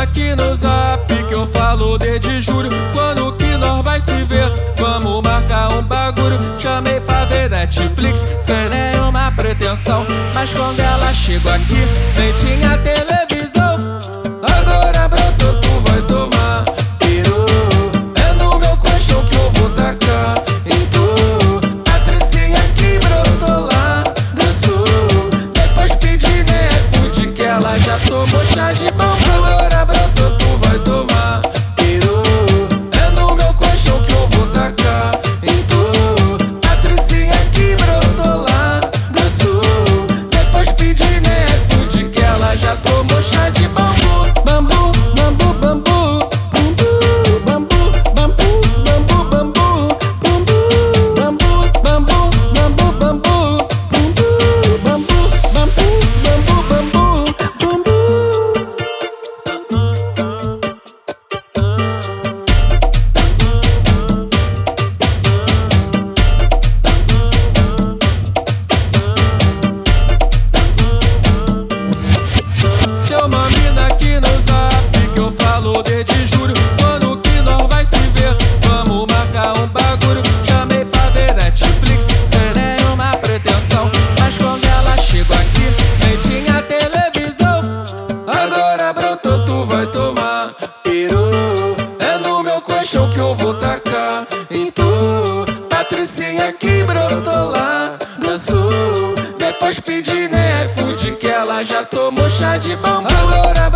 aqui no zap que eu falo desde julho. Quando que nós vai se ver? Vamos marcar um bagulho. Chamei pra ver Netflix, sem nenhuma pretensão. Mas quando ela chegou aqui, nem desde julho. Quando que nós vai se ver? Vamos marcar um bagulho. Chamei pra ver Netflix, sem nenhuma pretensão. Mas quando ela chegou aqui, nem tinha televisão. Agora brotou, tu vai tomar. Pirou, é no meu colchão que eu vou tacar. Tu, Patricinha que brotou lá no sul. Depois pedi né, food que ela já tomou chá de bambu. Agora